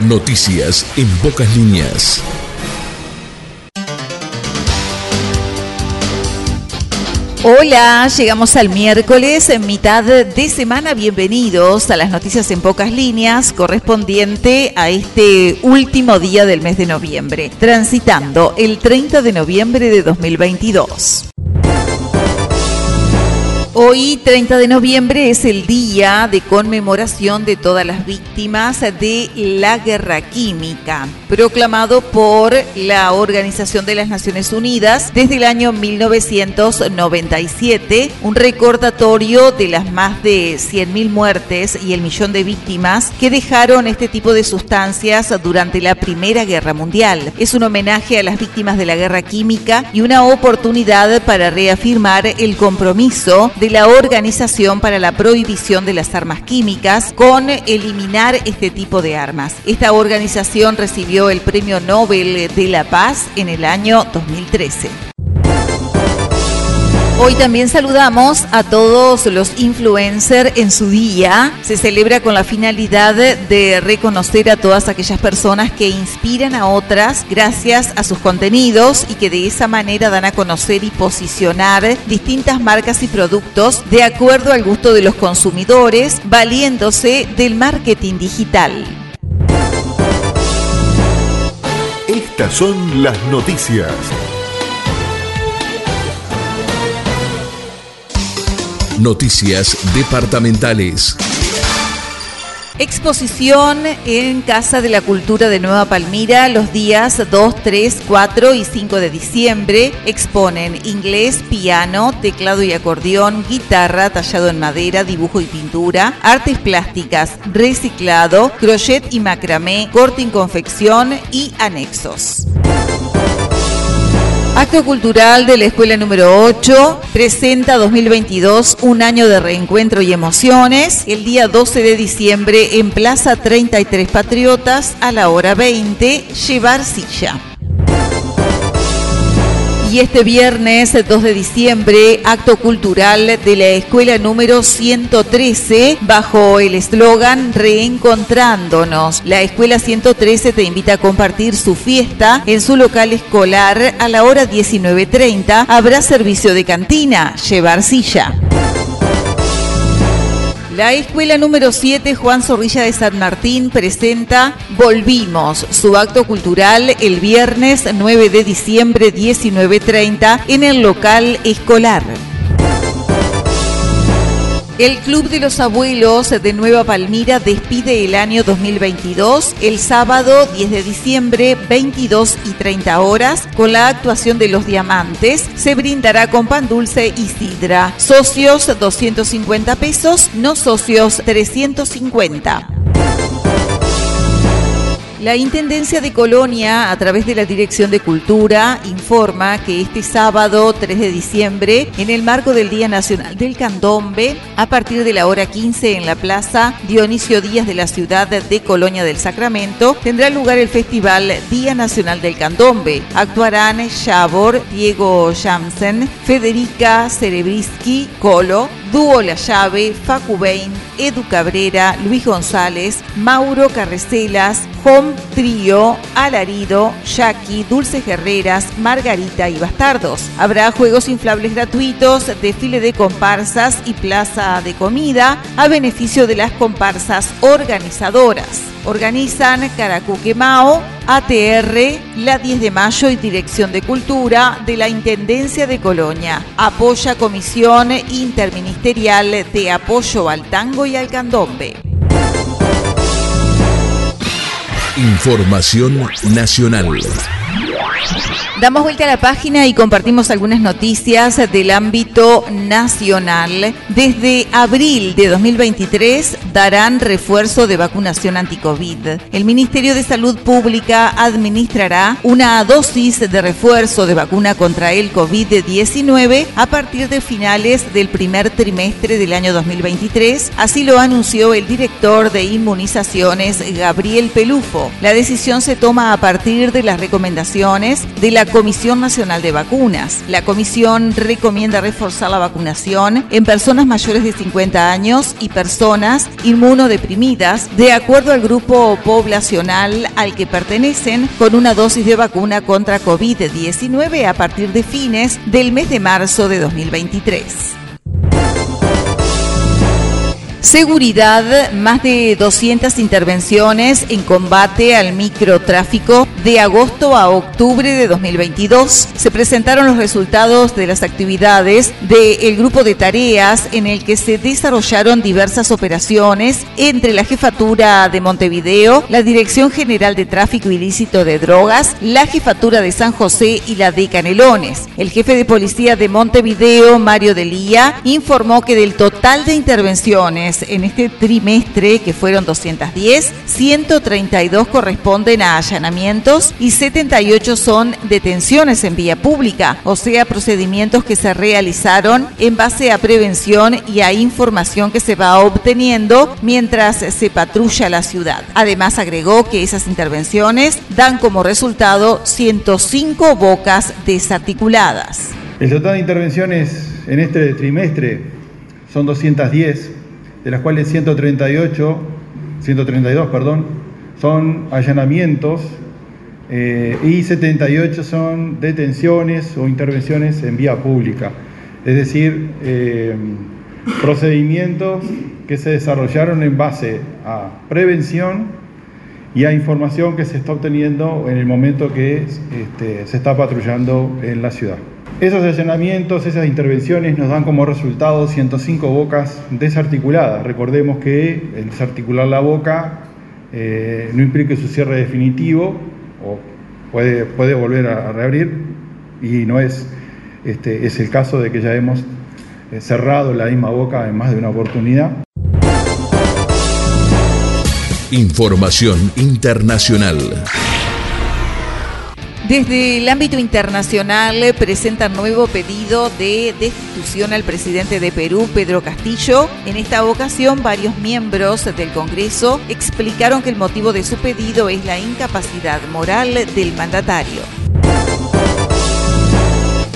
Noticias en pocas líneas. Hola, llegamos al miércoles en mitad de semana. Bienvenidos a las noticias en pocas líneas correspondiente a este último día del mes de noviembre, transitando el 30 de noviembre de 2022. Hoy, 30 de noviembre, es el día de conmemoración de todas las víctimas de la guerra química, proclamado por la Organización de las Naciones Unidas desde el año 1997, un recordatorio de las más de 100.000 muertes y el millón de víctimas que dejaron este tipo de sustancias durante la Primera Guerra Mundial. Es un homenaje a las víctimas de la guerra química y una oportunidad para reafirmar el compromiso de la Organización para la Prohibición de las Armas Químicas con eliminar este tipo de armas. Esta organización recibió el Premio Nobel de la Paz en el año 2013. Hoy también saludamos a todos los influencers en su día. Se celebra con la finalidad de reconocer a todas aquellas personas que inspiran a otras gracias a sus contenidos y que de esa manera dan a conocer y posicionar distintas marcas y productos de acuerdo al gusto de los consumidores, valiéndose del marketing digital. Estas son las noticias. Noticias departamentales. Exposición en Casa de la Cultura de Nueva Palmira los días 2, 3, 4 y 5 de diciembre. Exponen inglés, piano, teclado y acordeón, guitarra, tallado en madera, dibujo y pintura, artes plásticas, reciclado, crochet y macramé, corte y confección y anexos. Acto cultural de la escuela número 8 presenta 2022 un año de reencuentro y emociones. El día 12 de diciembre en Plaza 33 Patriotas a la hora 20, llevar silla. Y este viernes 2 de diciembre, acto cultural de la escuela número 113 bajo el eslogan Reencontrándonos. La escuela 113 te invita a compartir su fiesta en su local escolar a la hora 19.30. Habrá servicio de cantina, llevar silla. La escuela número 7 Juan Zorrilla de San Martín presenta Volvimos, su acto cultural el viernes 9 de diciembre 19.30 en el local escolar. El Club de los Abuelos de Nueva Palmira despide el año 2022 el sábado 10 de diciembre 22 y 30 horas con la actuación de Los Diamantes. Se brindará con pan dulce y sidra. Socios 250 pesos, no socios 350. La Intendencia de Colonia, a través de la Dirección de Cultura, informa que este sábado 3 de diciembre, en el marco del Día Nacional del Candombe, a partir de la hora 15 en la Plaza Dionisio Díaz de la ciudad de Colonia del Sacramento, tendrá lugar el Festival Día Nacional del Candombe. Actuarán Shabor, Diego Jamsen, Federica Cerebriski, Colo, Dúo La Llave, Facu Bain, Edu Cabrera, Luis González, Mauro Carrecelas, Home Trío, Alarido, Jackie, Dulces Guerreras, Margarita y Bastardos. Habrá juegos inflables gratuitos, desfile de comparsas y plaza de comida a beneficio de las comparsas organizadoras. Organizan Caracuquemao, ATR, la 10 de mayo y Dirección de Cultura de la Intendencia de Colonia. Apoya Comisión Interministerial de Apoyo al Tango y al Candombe. Información nacional. Damos vuelta a la página y compartimos algunas noticias del ámbito nacional. Desde abril de 2023 darán refuerzo de vacunación anticovid. El Ministerio de Salud Pública administrará una dosis de refuerzo de vacuna contra el COVID-19 a partir de finales del primer trimestre del año 2023. Así lo anunció el director de inmunizaciones, Gabriel Pelufo. La decisión se toma a partir de las recomendaciones de la Comisión Nacional de Vacunas. La comisión recomienda reforzar la vacunación en personas mayores de 50 años y personas inmunodeprimidas de acuerdo al grupo poblacional al que pertenecen con una dosis de vacuna contra COVID-19 a partir de fines del mes de marzo de 2023. Seguridad, más de 200 intervenciones en combate al microtráfico de agosto a octubre de 2022. Se presentaron los resultados de las actividades del grupo de tareas en el que se desarrollaron diversas operaciones entre la Jefatura de Montevideo, la Dirección General de Tráfico Ilícito de Drogas, la Jefatura de San José y la de Canelones. El jefe de policía de Montevideo, Mario Delía, informó que del total de intervenciones en este trimestre, que fueron 210, 132 corresponden a allanamientos y 78 son detenciones en vía pública, o sea, procedimientos que se realizaron en base a prevención y a información que se va obteniendo mientras se patrulla la ciudad. Además, agregó que esas intervenciones dan como resultado 105 bocas desarticuladas. El total de intervenciones en este trimestre son 210 de las cuales 138, 132, perdón, son allanamientos eh, y 78 son detenciones o intervenciones en vía pública, es decir, eh, procedimientos que se desarrollaron en base a prevención y a información que se está obteniendo en el momento que este, se está patrullando en la ciudad. Esos allanamientos, esas intervenciones nos dan como resultado 105 bocas desarticuladas. Recordemos que el desarticular la boca eh, no implica su cierre definitivo o puede, puede volver a, reabrir y no es, este, es el caso de que ya hemos eh, cerrado la misma boca en más de una oportunidad. Información internacional. Desde el ámbito internacional presentan nuevo pedido de destitución al presidente de Perú, Pedro Castillo. En esta ocasión, varios miembros del Congreso explicaron que el motivo de su pedido es la incapacidad moral del mandatario.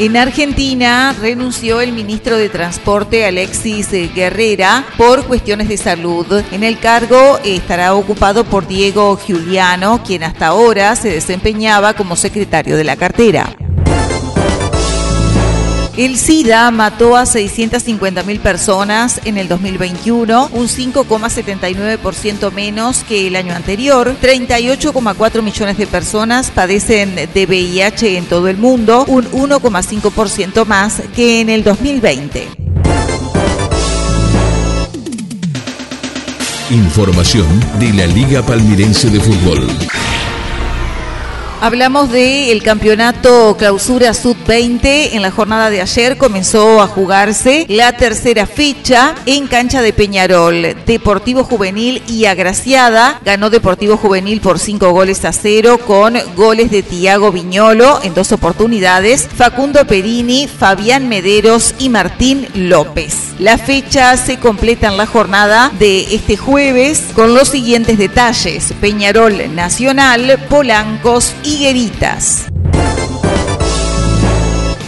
En Argentina renunció el ministro de Transporte Alexis Guerrera por cuestiones de salud. En el cargo estará ocupado por Diego Giuliano, quien hasta ahora se desempeñaba como secretario de la cartera. El SIDA mató a 650.000 personas en el 2021, un 5,79% menos que el año anterior. 38,4 millones de personas padecen de VIH en todo el mundo, un 1,5% más que en el 2020. Información de la Liga Palmirense de Fútbol. Hablamos del campeonato Clausura Sub-20. En la jornada de ayer comenzó a jugarse la tercera fecha en cancha de Peñarol. Deportivo Juvenil y Agraciada ganó Deportivo Juvenil por cinco goles a cero con goles de Tiago Viñolo en dos oportunidades, Facundo Perini, Fabián Mederos y Martín López. La fecha se completa en la jornada de este jueves con los siguientes detalles. Peñarol Nacional, Polancos y Higueritas.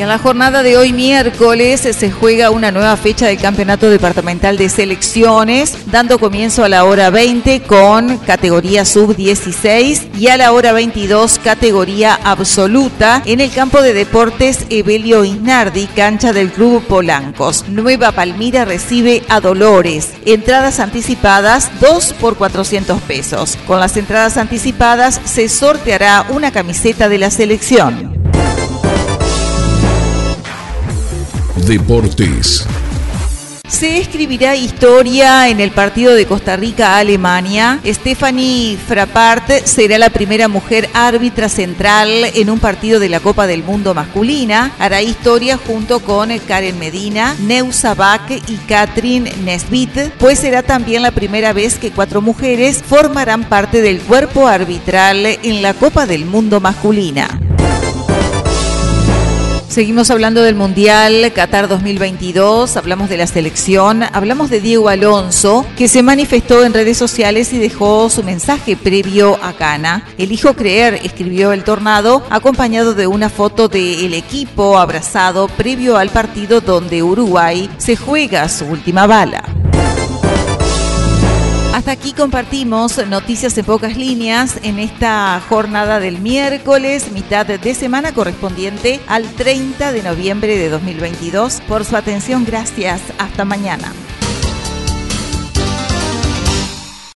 En la jornada de hoy miércoles se juega una nueva fecha del Campeonato Departamental de Selecciones, dando comienzo a la hora 20 con categoría sub-16 y a la hora 22 categoría absoluta en el campo de deportes Evelio Isnardi, cancha del Club Polancos. Nueva Palmira recibe a Dolores. Entradas anticipadas 2 por 400 pesos. Con las entradas anticipadas se sorteará una camiseta de la selección. Deportes. Se escribirá historia en el partido de Costa Rica-Alemania. Stephanie Frappart será la primera mujer árbitra central en un partido de la Copa del Mundo masculina. Hará historia junto con Karen Medina, Neusa Bach y Katrin Nesbit, pues será también la primera vez que cuatro mujeres formarán parte del cuerpo arbitral en la Copa del Mundo masculina. Seguimos hablando del Mundial Qatar 2022, hablamos de la selección, hablamos de Diego Alonso, que se manifestó en redes sociales y dejó su mensaje previo a Cana. Elijo creer, escribió el tornado, acompañado de una foto del equipo abrazado previo al partido donde Uruguay se juega su última bala. Aquí compartimos noticias en pocas líneas en esta jornada del miércoles, mitad de semana correspondiente al 30 de noviembre de 2022. Por su atención, gracias. Hasta mañana.